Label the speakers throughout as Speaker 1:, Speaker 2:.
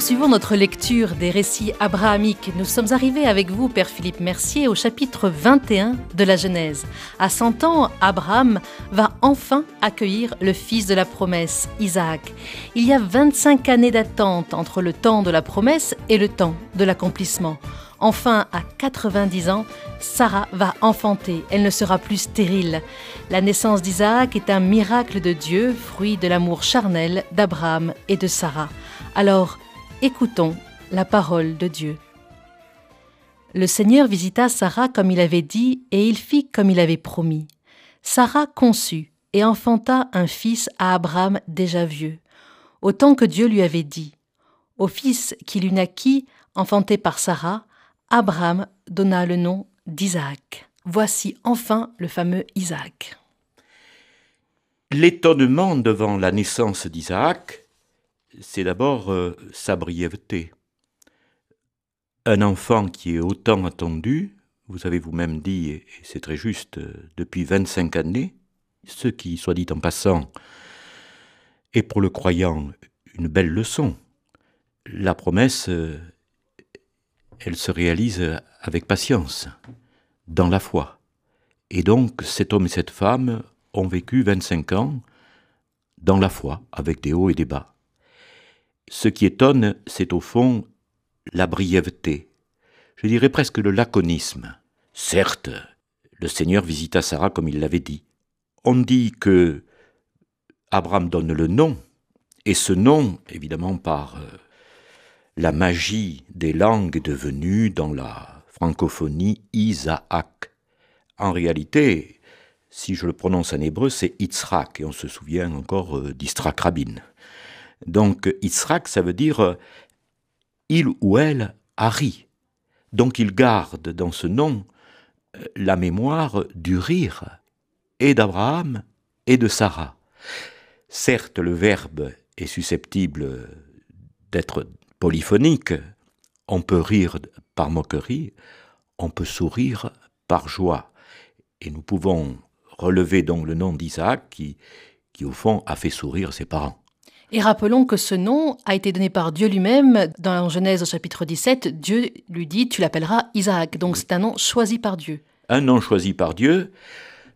Speaker 1: poursuivons notre lecture des récits abrahamiques. Nous sommes arrivés avec vous, Père Philippe Mercier, au chapitre 21 de la Genèse. À 100 ans, Abraham va enfin accueillir le fils de la promesse, Isaac. Il y a 25 années d'attente entre le temps de la promesse et le temps de l'accomplissement. Enfin, à 90 ans, Sarah va enfanter. Elle ne sera plus stérile. La naissance d'Isaac est un miracle de Dieu, fruit de l'amour charnel d'Abraham et de Sarah. Alors, écoutons la parole de Dieu. Le Seigneur visita Sarah comme il avait dit, et il fit comme il avait promis. Sarah conçut et enfanta un fils à Abraham déjà vieux, autant que Dieu lui avait dit. Au fils qui lui naquit, enfanté par Sarah, Abraham donna le nom d'Isaac. Voici enfin le fameux Isaac.
Speaker 2: L'étonnement devant la naissance d'Isaac, c'est d'abord euh, sa brièveté. Un enfant qui est autant attendu, vous avez vous-même dit, et c'est très juste, euh, depuis 25 années, ce qui, soit dit en passant, est pour le croyant une belle leçon. La promesse euh, elle se réalise avec patience, dans la foi. Et donc cet homme et cette femme ont vécu 25 ans dans la foi, avec des hauts et des bas. Ce qui étonne, c'est au fond la brièveté, je dirais presque le laconisme. Certes, le Seigneur visita Sarah comme il l'avait dit. On dit que Abraham donne le nom, et ce nom, évidemment par euh, la magie des langues est devenue dans la francophonie Isaac. En réalité, si je le prononce en hébreu, c'est Yitzhak, et on se souvient encore euh, d'Istrak Rabin. Donc Yitzhak, ça veut dire euh, il ou elle a ri. Donc il garde dans ce nom euh, la mémoire du rire et d'Abraham et de Sarah. Certes, le verbe est susceptible d'être polyphonique. On peut rire par moquerie, on peut sourire par joie. Et nous pouvons relever donc le nom d'Isaac qui, qui, au fond, a fait sourire ses parents.
Speaker 1: Et rappelons que ce nom a été donné par Dieu lui-même. Dans Genèse au chapitre 17, Dieu lui dit Tu l'appelleras Isaac. Donc c'est un nom choisi par Dieu.
Speaker 2: Un nom choisi par Dieu.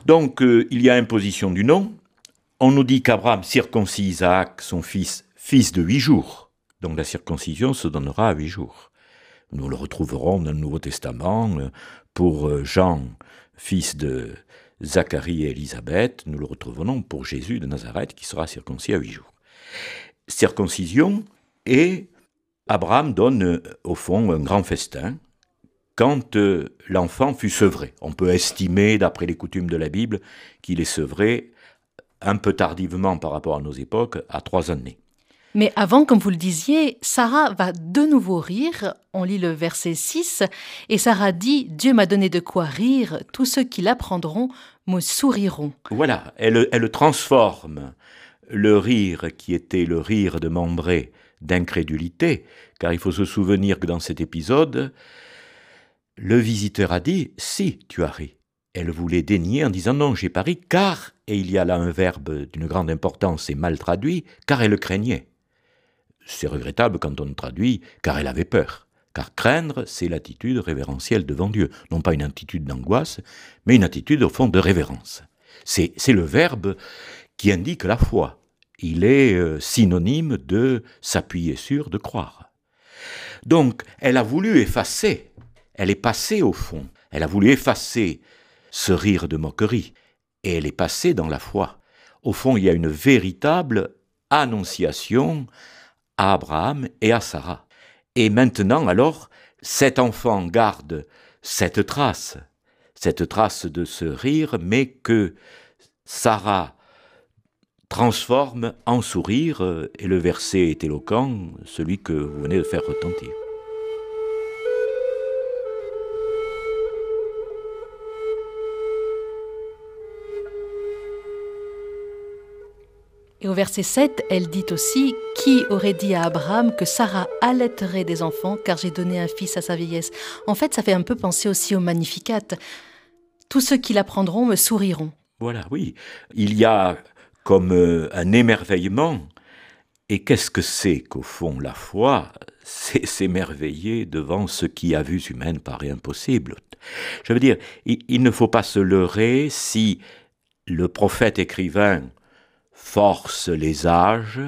Speaker 2: Donc euh, il y a imposition du nom. On nous dit qu'Abraham circoncis Isaac, son fils, fils de huit jours. Donc la circoncision se donnera à huit jours. Nous le retrouverons dans le Nouveau Testament euh, pour euh, Jean, fils de Zacharie et Élisabeth. Nous le retrouverons pour Jésus de Nazareth qui sera circoncis à huit jours. Circoncision et Abraham donne euh, au fond un grand festin quand l'enfant fut sevré. On peut estimer, d'après les coutumes de la Bible, qu'il est sevré un peu tardivement par rapport à nos époques, à trois années.
Speaker 1: Mais avant, comme vous le disiez, Sarah va de nouveau rire. On lit le verset 6, et Sarah dit, Dieu m'a donné de quoi rire, tous ceux qui l'apprendront me souriront.
Speaker 2: Voilà, elle, elle transforme le rire qui était le rire de Membré d'incrédulité, car il faut se souvenir que dans cet épisode, le visiteur a dit, si, tu as ri. Elle voulait dénier en disant non, j'ai pas ri, car, et il y a là un verbe d'une grande importance et mal traduit, car elle craignait. C'est regrettable quand on traduit car elle avait peur. Car craindre, c'est l'attitude révérentielle devant Dieu. Non pas une attitude d'angoisse, mais une attitude au fond de révérence. C'est le verbe qui indique la foi. Il est euh, synonyme de s'appuyer sur, de croire. Donc, elle a voulu effacer, elle est passée au fond, elle a voulu effacer ce rire de moquerie, et elle est passée dans la foi. Au fond, il y a une véritable annonciation à Abraham et à Sarah. Et maintenant, alors, cet enfant garde cette trace, cette trace de ce rire, mais que Sarah transforme en sourire, et le verset est éloquent, celui que vous venez de faire retentir.
Speaker 1: Et au verset 7, elle dit aussi Qui aurait dit à Abraham que Sarah allaiterait des enfants, car j'ai donné un fils à sa vieillesse? En fait, ça fait un peu penser aussi au Magnificat. Tous ceux qui l'apprendront me souriront.
Speaker 2: Voilà, oui. Il y a comme euh, un émerveillement. Et qu'est-ce que c'est qu'au fond la foi? C'est s'émerveiller devant ce qui, à vue humaine, paraît impossible. Je veux dire, il, ne faut pas se leurrer si le prophète écrivain force les âges,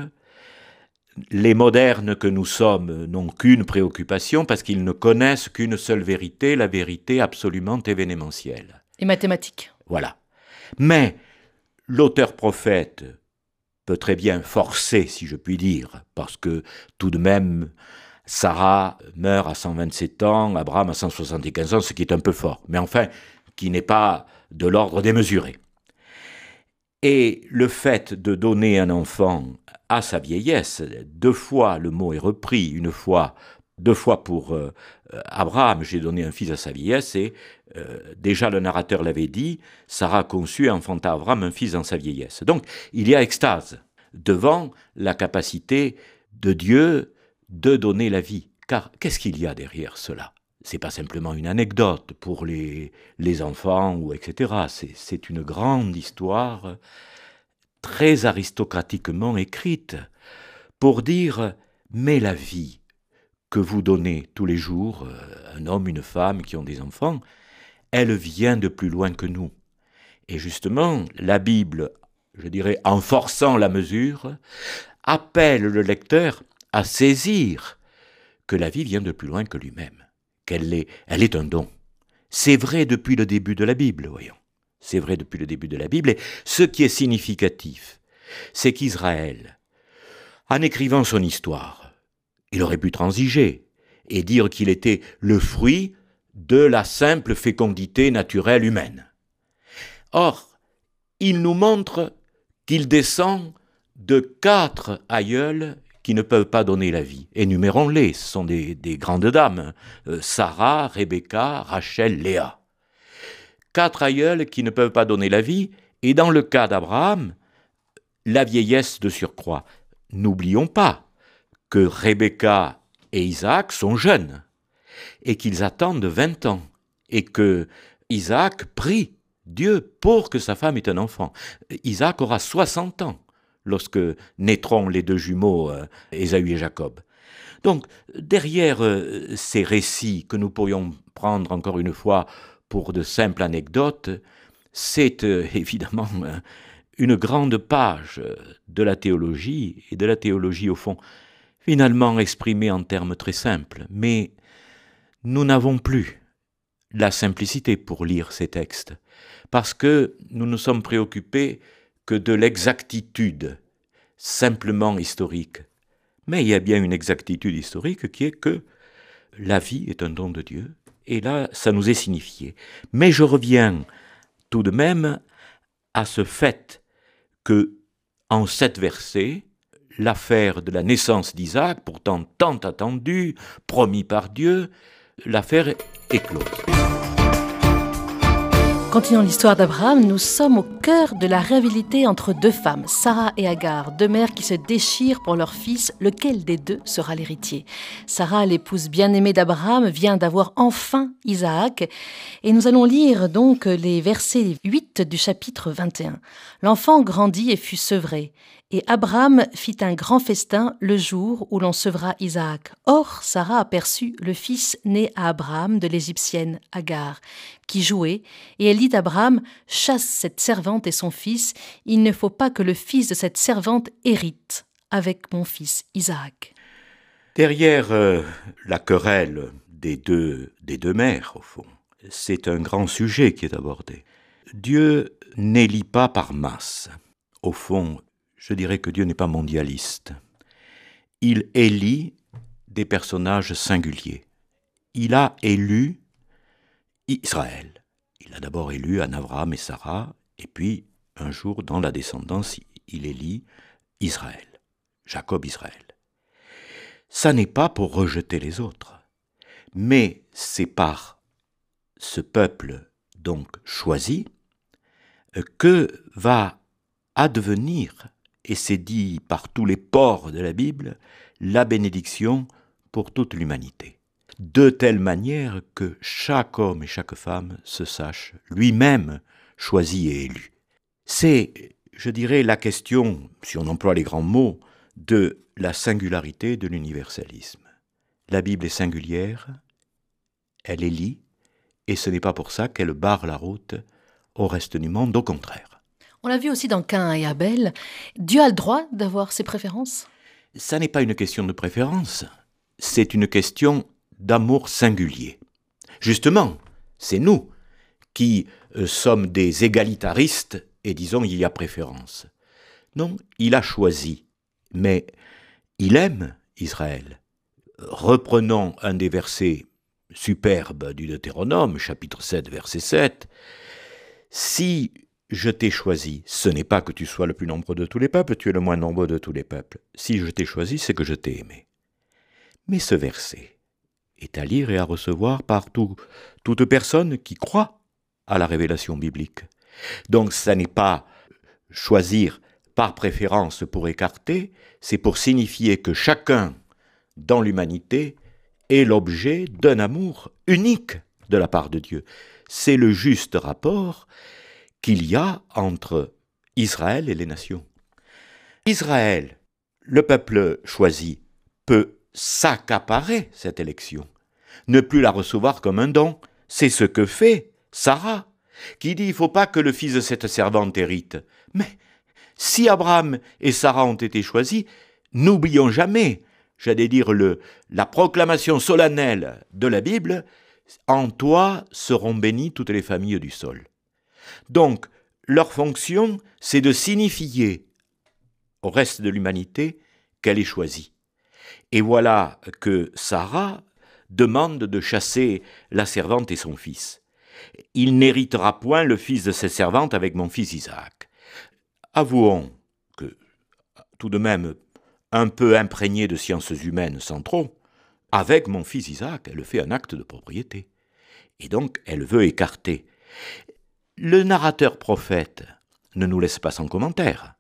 Speaker 2: les modernes que nous sommes n'ont qu'une préoccupation parce qu'ils ne connaissent qu'une seule vérité, la vérité absolument événementielle.
Speaker 1: Et mathématique.
Speaker 2: Voilà. Mais l'auteur prophète peut très bien forcer, si je puis dire, parce que tout de même, Sarah meurt à 127 ans, Abraham à 175 ans, ce qui est un peu fort, mais enfin, qui n'est pas de l'ordre démesuré. Et le fait de donner un enfant à sa vieillesse, deux fois le mot est repris, une fois, deux fois pour euh, Abraham, j'ai donné un fils à sa vieillesse, et euh, déjà le narrateur l'avait dit, Sarah conçut et enfanta Abraham un fils dans sa vieillesse. Donc il y a extase devant la capacité de Dieu de donner la vie. Car qu'est-ce qu'il y a derrière cela? C'est pas simplement une anecdote pour les, les enfants ou etc. C'est une grande histoire très aristocratiquement écrite pour dire mais la vie que vous donnez tous les jours, euh, un homme, une femme qui ont des enfants, elle vient de plus loin que nous. Et justement, la Bible, je dirais, en forçant la mesure, appelle le lecteur à saisir que la vie vient de plus loin que lui-même, qu'elle est, elle est un don. C'est vrai depuis le début de la Bible, voyons. C'est vrai depuis le début de la Bible. Et ce qui est significatif, c'est qu'Israël, en écrivant son histoire, il aurait pu transiger et dire qu'il était le fruit de la simple fécondité naturelle humaine. Or, il nous montre qu'il descend de quatre aïeuls qui ne peuvent pas donner la vie. Énumérons-les, ce sont des, grandes dames, euh, Sarah, Rebecca, Rachel, Léa. Quatre aïeuls qui ne peuvent pas donner la vie, et dans le cas d'Abraham, la vieillesse de surcroît. N'oublions pas que Rebecca et Isaac sont jeunes, et qu'ils attendent vingt ans, et que Isaac prie Dieu pour que sa femme ait un enfant. Isaac aura soixante ans lorsque naîtront les deux jumeaux, euh, Ésaü et Jacob. Donc, derrière euh, ces récits que nous pourrions prendre encore une fois pour de simples anecdotes, c'est euh, évidemment une grande page de la théologie, et de la théologie au fond, finalement exprimée en termes très simples. Mais nous n'avons plus la simplicité pour lire ces textes, parce que nous nous sommes préoccupés que de l'exactitude simplement historique. Mais il y a bien une exactitude historique qui est que la vie est un don de Dieu, et là, ça nous est signifié. Mais je reviens tout de même à ce fait que, en sept versets, l'affaire de la naissance d'Isaac, pourtant tant attendue, promis par Dieu, l'affaire est close.
Speaker 1: Continuons l'histoire d'Abraham, nous sommes au cœur de la rivalité entre deux femmes, Sarah et Agar, deux mères qui se déchirent pour leur fils, lequel des deux sera l'héritier. Sarah, l'épouse bien-aimée d'Abraham, vient d'avoir enfin Isaac, et nous allons lire donc les versets 8 du chapitre 21. L'enfant grandit et fut sevré. Et Abraham fit un grand festin le jour où l'on sevra Isaac. Or, Sarah aperçut le fils né à Abraham de l'Égyptienne Agar, qui jouait, et elle dit à Abraham, Chasse cette servante et son fils, il ne faut pas que le fils de cette servante hérite avec mon fils Isaac.
Speaker 2: Derrière euh, la querelle des deux, des deux mères, au fond, c'est un grand sujet qui est abordé. Dieu n'élit pas par masse. Au fond, je dirais que Dieu n'est pas mondialiste. Il élit des personnages singuliers. Il a élu Israël. Il a d'abord élu Anavram et Sarah, et puis un jour dans la descendance, il élit Israël, Jacob Israël. Ça n'est pas pour rejeter les autres, mais c'est par ce peuple donc choisi que va advenir et c'est dit par tous les ports de la Bible, la bénédiction pour toute l'humanité. De telle manière que chaque homme et chaque femme se sache lui-même choisi et élu. C'est, je dirais, la question, si on emploie les grands mots, de la singularité de l'universalisme. la Bible est singulière, elle est lit, et ce n'est pas pour ça qu'elle barre la route au reste du monde, au contraire.
Speaker 1: On l'a vu aussi dans Cain et Abel, Dieu a le droit d'avoir ses préférences?
Speaker 2: Ça n'est pas une question de préférence, c'est une question d'amour singulier. Justement, c'est nous qui euh, sommes des égalitaristes et disons il y a préférence. Non, il a choisi, mais il aime Israël. Reprenons un des versets superbes du Deutéronome, chapitre 7, verset 7. Si je t'ai choisi, ce n'est pas que tu sois le plus nombreux de tous les peuples, tu es le moins nombreux de tous les peuples. Si je t'ai choisi, c'est que je t'ai aimé. Mais ce verset est à lire et à recevoir par toute personne qui croit à la révélation biblique. Donc ça n'est pas choisir par préférence pour écarter, c'est pour signifier que chacun dans l'humanité est l'objet d'un amour unique de la part de Dieu. C'est le juste rapport qu'il y a entre Israël et les nations. Israël, le peuple choisi, peut s'accaparer cette élection, ne plus la recevoir comme un don. C'est ce que fait Sarah, qui dit il ne faut pas que le fils de cette servante hérite. Mais si Abraham et Sarah ont été choisis, n'oublions jamais, j'allais dire le, la proclamation solennelle de la Bible, en toi seront bénies toutes les familles du sol. Donc, leur fonction, c'est de signifier au reste de l'humanité qu'elle est choisie. Et voilà que Sarah demande de chasser la servante et son fils. Il n'héritera point le fils de cette servante avec mon fils Isaac. Avouons que, tout de même un peu imprégné de sciences humaines sans trop, avec mon fils Isaac, elle fait un acte de propriété. Et donc, elle veut écarter. Le narrateur prophète ne nous laisse pas sans commentaire.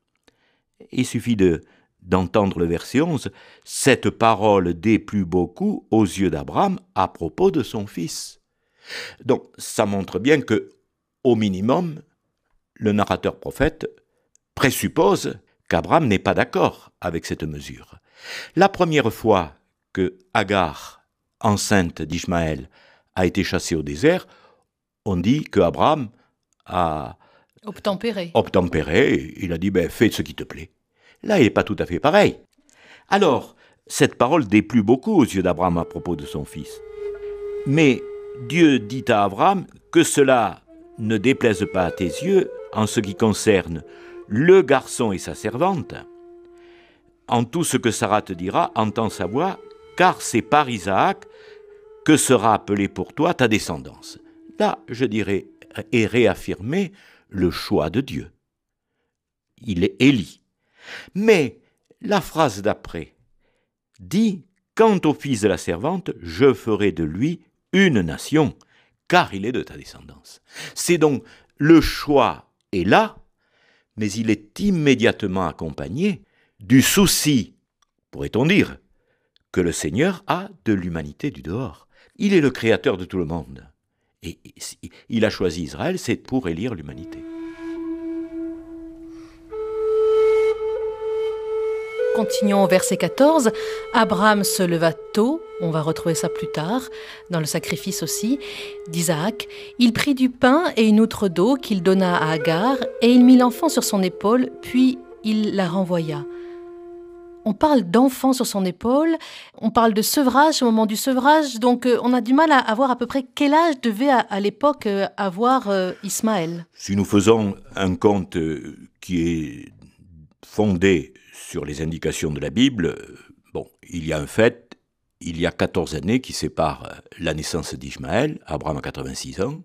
Speaker 2: Il suffit de d'entendre le verset 11, cette parole déplut beaucoup aux yeux d'Abraham à propos de son fils. Donc ça montre bien que, au minimum, le narrateur prophète présuppose qu'Abraham n'est pas d'accord avec cette mesure. La première fois que Agar, enceinte d'Ishmaël, a été chassée au désert, on dit que Abraham a
Speaker 1: obtempéré.
Speaker 2: obtempéré, il a dit ben, fais ce qui te plaît. Là, il n'est pas tout à fait pareil. Alors, cette parole déplut beaucoup aux yeux d'Abraham à propos de son fils. Mais Dieu dit à Abraham que cela ne déplaise pas à tes yeux en ce qui concerne le garçon et sa servante. En tout ce que Sarah te dira, entends sa voix, car c'est par Isaac que sera appelée pour toi ta descendance. Là, je dirais, est réaffirmé le choix de Dieu. Il est Élie. Mais la phrase d'après dit Quant au fils de la servante, je ferai de lui une nation, car il est de ta descendance. C'est donc le choix est là, mais il est immédiatement accompagné du souci, pourrait-on dire, que le Seigneur a de l'humanité du dehors. Il est le créateur de tout le monde. Il a choisi Israël, c'est pour élire l'humanité.
Speaker 1: Continuons au verset 14. Abraham se leva tôt, on va retrouver ça plus tard, dans le sacrifice aussi, d'Isaac. Il prit du pain et une outre d'eau qu'il donna à Agar, et il mit l'enfant sur son épaule, puis il la renvoya. On parle d'enfant sur son épaule, on parle de sevrage au moment du sevrage, donc euh, on a du mal à, voir à peu près quel âge devait à, l'époque euh, avoir euh, Ismaël.
Speaker 2: Si nous faisons un compte qui est fondé sur les indications de la Bible, bon, il y a un fait, il y a 14 années qui séparent la naissance d'Ismaël, Abraham a 86 ans,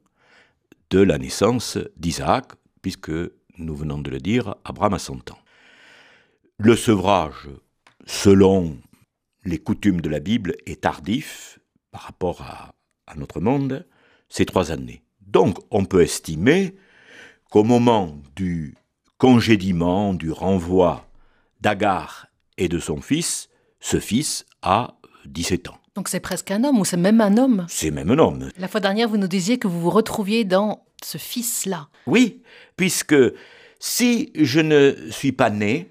Speaker 2: de la naissance d'Isaac, puisque nous venons de le dire, Abraham a 100 ans. Le sevrage, selon les coutumes de la Bible, est tardif par rapport à, à notre monde, c'est trois années. Donc on peut estimer qu'au moment du congédiement, du renvoi d'Agar et de son fils, ce fils a 17 ans.
Speaker 1: Donc c'est presque un homme, ou c'est même un homme?
Speaker 2: C'est même un homme.
Speaker 1: La fois dernière, vous nous disiez que vous vous retrouviez dans ce fils-là.
Speaker 2: Oui, puisque si je ne suis pas né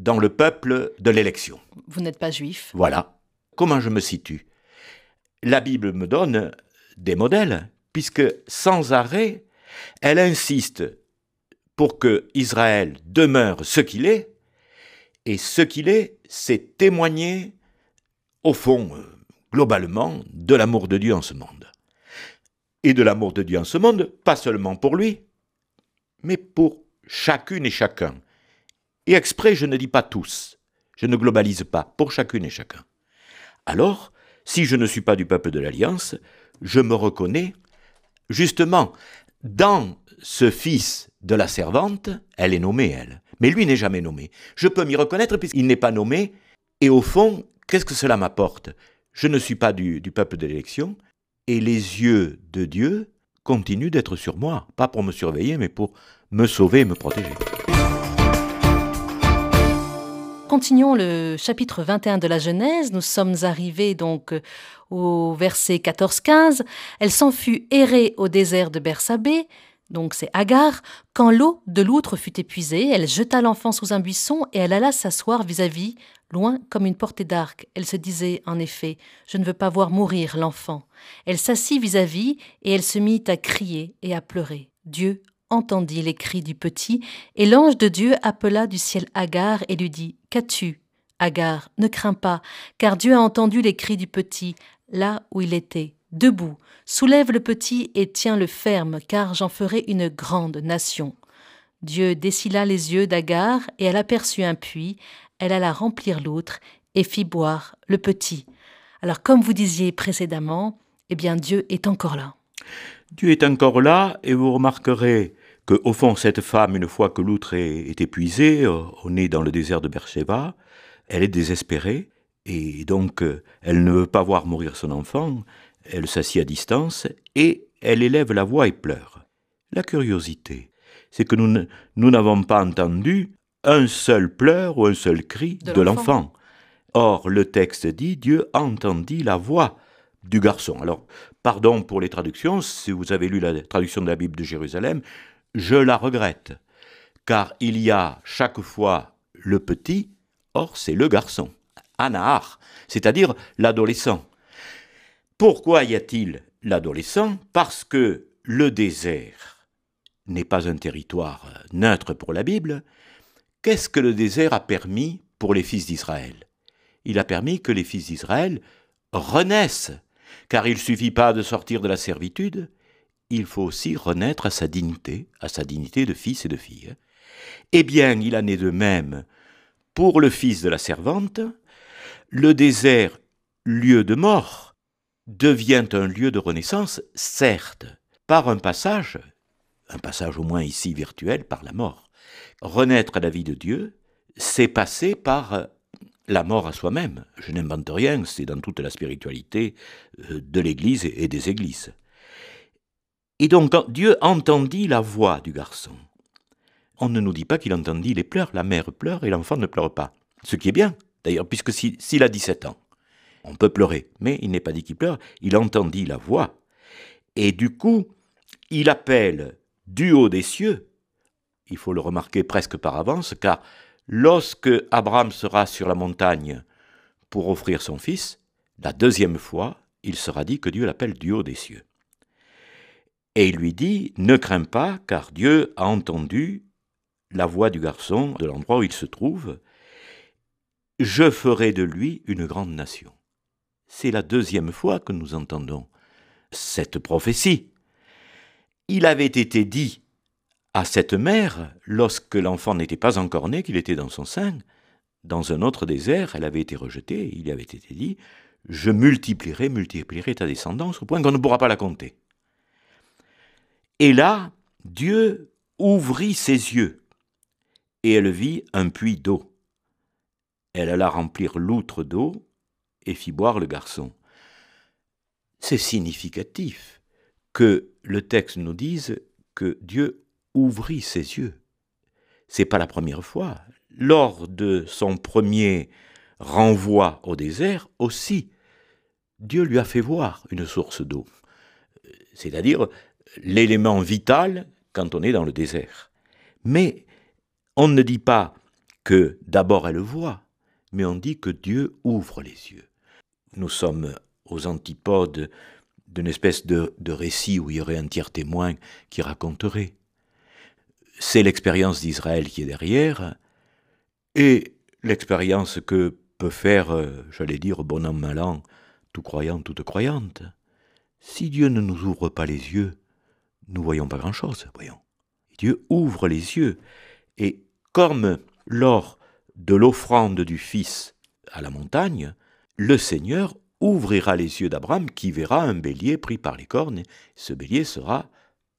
Speaker 2: dans le peuple de l'élection.
Speaker 1: Vous n'êtes pas juif.
Speaker 2: Voilà. Comment je me situe? La Bible me donne des modèles, puisque sans arrêt, elle insiste pour que Israël demeure ce qu'il est, et ce qu'il est, c'est témoigner, au fond, globalement, de l'amour de Dieu en ce monde. Et de l'amour de Dieu en ce monde, pas seulement pour lui, mais pour chacune et chacun. Et exprès, je ne dis pas tous, je ne globalise pas, pour chacune et chacun. Alors, si je ne suis pas du peuple de l'Alliance, je me reconnais justement dans ce fils de la servante, elle est nommée, elle. Mais lui n'est jamais nommé. Je peux m'y reconnaître puisqu'il n'est pas nommé. Et au fond, qu'est-ce que cela m'apporte? Je ne suis pas du, du peuple de l'élection. Et les yeux de Dieu continuent d'être sur moi. Pas pour me surveiller, mais pour me sauver et me protéger.
Speaker 1: Continuons le chapitre 21 de la Genèse. Nous sommes arrivés donc au verset 14-15. Elle s'en fut errer au désert de Bersabée, donc c'est Agar. Quand l'eau de l'outre fut épuisée, elle jeta l'enfant sous un buisson et elle alla s'asseoir vis-à-vis, loin comme une portée d'arc. Elle se disait, en effet, je ne veux pas voir mourir l'enfant. Elle s'assit vis-à-vis et elle se mit à crier et à pleurer. Dieu entendit les cris du petit, et l'ange de Dieu appela du ciel Agar et lui dit Qu'as-tu? Agar, ne crains pas, car Dieu a entendu les cris du petit, là où il était. Debout, soulève le petit et tiens-le ferme, car j'en ferai une grande nation. Dieu dessila les yeux d'Agar, et elle aperçut un puits, elle alla remplir l'autre, et fit boire le petit. Alors, comme vous disiez précédemment, eh bien, Dieu est encore là.
Speaker 2: Dieu est encore là, et vous remarquerez que, au fond, cette femme, une fois que l'outre est, épuisée, euh, on est dans le désert de Beersheba, elle est désespérée, et donc euh, elle ne veut pas voir mourir son enfant, elle s'assied à distance, et elle élève la voix et pleure. La curiosité, c'est que nous n'avons pas entendu un seul pleur ou un seul cri de, l'enfant. Or, le texte dit Dieu entendit la voix du garçon. Alors, pardon pour les traductions, si vous avez lu la traduction de la Bible de Jérusalem, je la regrette, car il y a chaque fois le petit, or c'est le garçon, Anahar, c'est-à-dire l'adolescent. Pourquoi y a-t-il l'adolescent? Parce que le désert n'est pas un territoire neutre pour la Bible. Qu'est-ce que le désert a permis pour les fils d'Israël? Il a permis que les fils d'Israël renaissent, car il ne suffit pas de sortir de la servitude, il faut aussi renaître à sa dignité, à sa dignité de fils et de fille. Eh bien, il en est de même pour le fils de la servante. Le désert, lieu de mort, devient un lieu de renaissance, certes, par un passage, un passage au moins ici virtuel, par la mort. Renaître à la vie de Dieu, c'est passer par la mort à soi-même. Je n'invente rien, c'est dans toute la spiritualité euh, de l'Église et des Églises. Et donc Dieu entendit la voix du garçon. On ne nous dit pas qu'il entendit les pleurs, la mère pleure et l'enfant ne pleure pas. Ce qui est bien, d'ailleurs, puisque s'il a 17 ans, on peut pleurer, mais il n'est pas dit qu'il pleure, il entendit la voix. Et du coup, il appelle du haut des cieux, il faut le remarquer presque par avance, car lorsque Abraham sera sur la montagne pour offrir son fils, la deuxième fois, il sera dit que Dieu l'appelle du haut des cieux. Et il lui dit, Ne crains pas, car Dieu a entendu la voix du garçon de l'endroit où il se trouve. Je ferai de lui une grande nation. C'est la deuxième fois que nous entendons cette prophétie. Il avait été dit à cette mère, lorsque l'enfant n'était pas encore né, qu'il était dans son sein, dans un autre désert, elle avait été rejetée, il avait été dit, je multiplierai, multiplierai ta descendance au point qu'on ne pourra pas la compter. Et là, Dieu ouvrit ses yeux, et elle vit un puits d'eau. Elle alla remplir l'outre d'eau et fit boire le garçon. C'est significatif que le texte nous dise que Dieu ouvrit ses yeux. C'est pas la première fois. Lors de son premier renvoi au désert aussi, Dieu lui a fait voir une source d'eau. C'est-à-dire, l'élément vital quand on est dans le désert. Mais on ne dit pas que d'abord elle voit, mais on dit que Dieu ouvre les yeux. Nous sommes aux antipodes d'une espèce de, récit où il y aurait un tiers témoin qui raconterait. C'est l'expérience d'Israël qui est derrière, et l'expérience que peut faire, euh, j'allais dire, bon an, mal an, tout croyant, toute croyante. Si Dieu ne nous ouvre pas les yeux, nous voyons pas grand-chose, voyons. Dieu ouvre les yeux, et comme lors de l'offrande du Fils à la montagne, le Seigneur ouvrira les yeux d'Abraham qui verra un bélier pris par les cornes. Ce bélier sera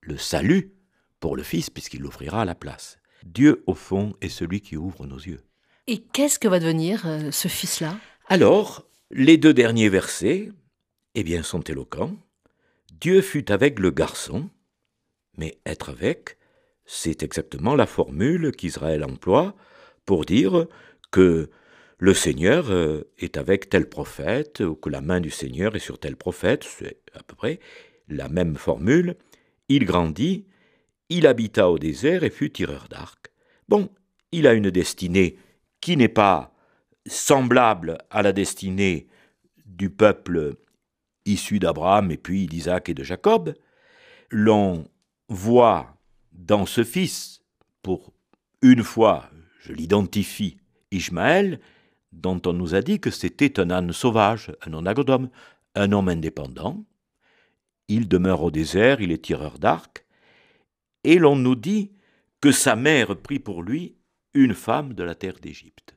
Speaker 2: le salut pour le Fils puisqu'il l'offrira à la place. Dieu, au fond, est celui qui ouvre nos yeux.
Speaker 1: Et qu'est-ce que va devenir euh, ce Fils-là?
Speaker 2: Alors, les deux derniers versets, eh bien, sont éloquents. Dieu fut avec le garçon, mais être avec, c'est exactement la formule qu'Israël emploie pour dire que le Seigneur euh, est avec tel prophète, ou que la main du Seigneur est sur tel prophète, c'est à peu près la même formule. Il grandit, il habita au désert et fut tireur d'arc. Bon, il a une destinée qui n'est pas semblable à la destinée du peuple issu d'Abraham et puis d'Isaac et de Jacob. Voit dans ce fils, pour une fois, je l'identifie, Ishmaël, dont on nous a dit que c'était un âne sauvage, un onagrodome, un homme indépendant. Il demeure au désert, il est tireur d'arc, et l'on nous dit que sa mère prit pour lui une femme de la terre d'Égypte.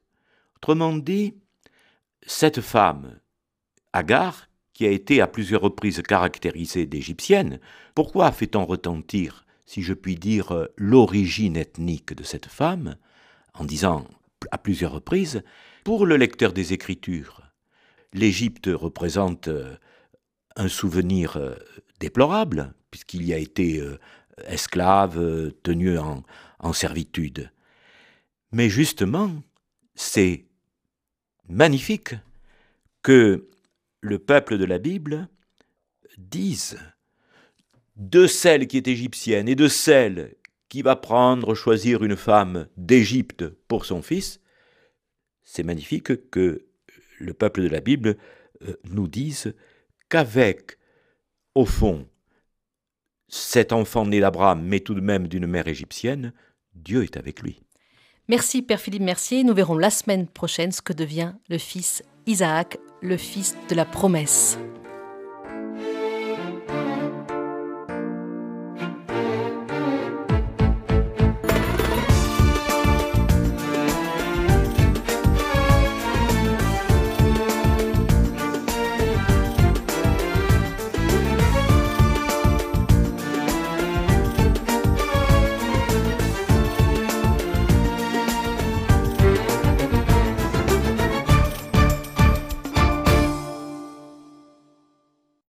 Speaker 2: Autrement dit, cette femme, Agar, qui a été à plusieurs reprises caractérisée d'égyptienne, pourquoi fait-on retentir, si je puis dire, l'origine ethnique de cette femme, en disant à plusieurs reprises pour le lecteur des Écritures, l'Égypte représente euh, un souvenir euh, déplorable, puisqu'il y a été euh, esclave, tenu en, en servitude. Mais justement, c'est magnifique que le peuple de la Bible dise de celle qui est égyptienne et de celle qui va prendre, choisir une femme d'Égypte pour son fils, c'est magnifique que le peuple de la Bible euh, nous dise qu'avec, au fond, cet enfant né d'Abraham, mais tout de même d'une mère égyptienne, Dieu est avec lui.
Speaker 1: Merci Père Philippe Mercier. Nous verrons la semaine prochaine ce que devient le fils Isaac, le fils de la promesse.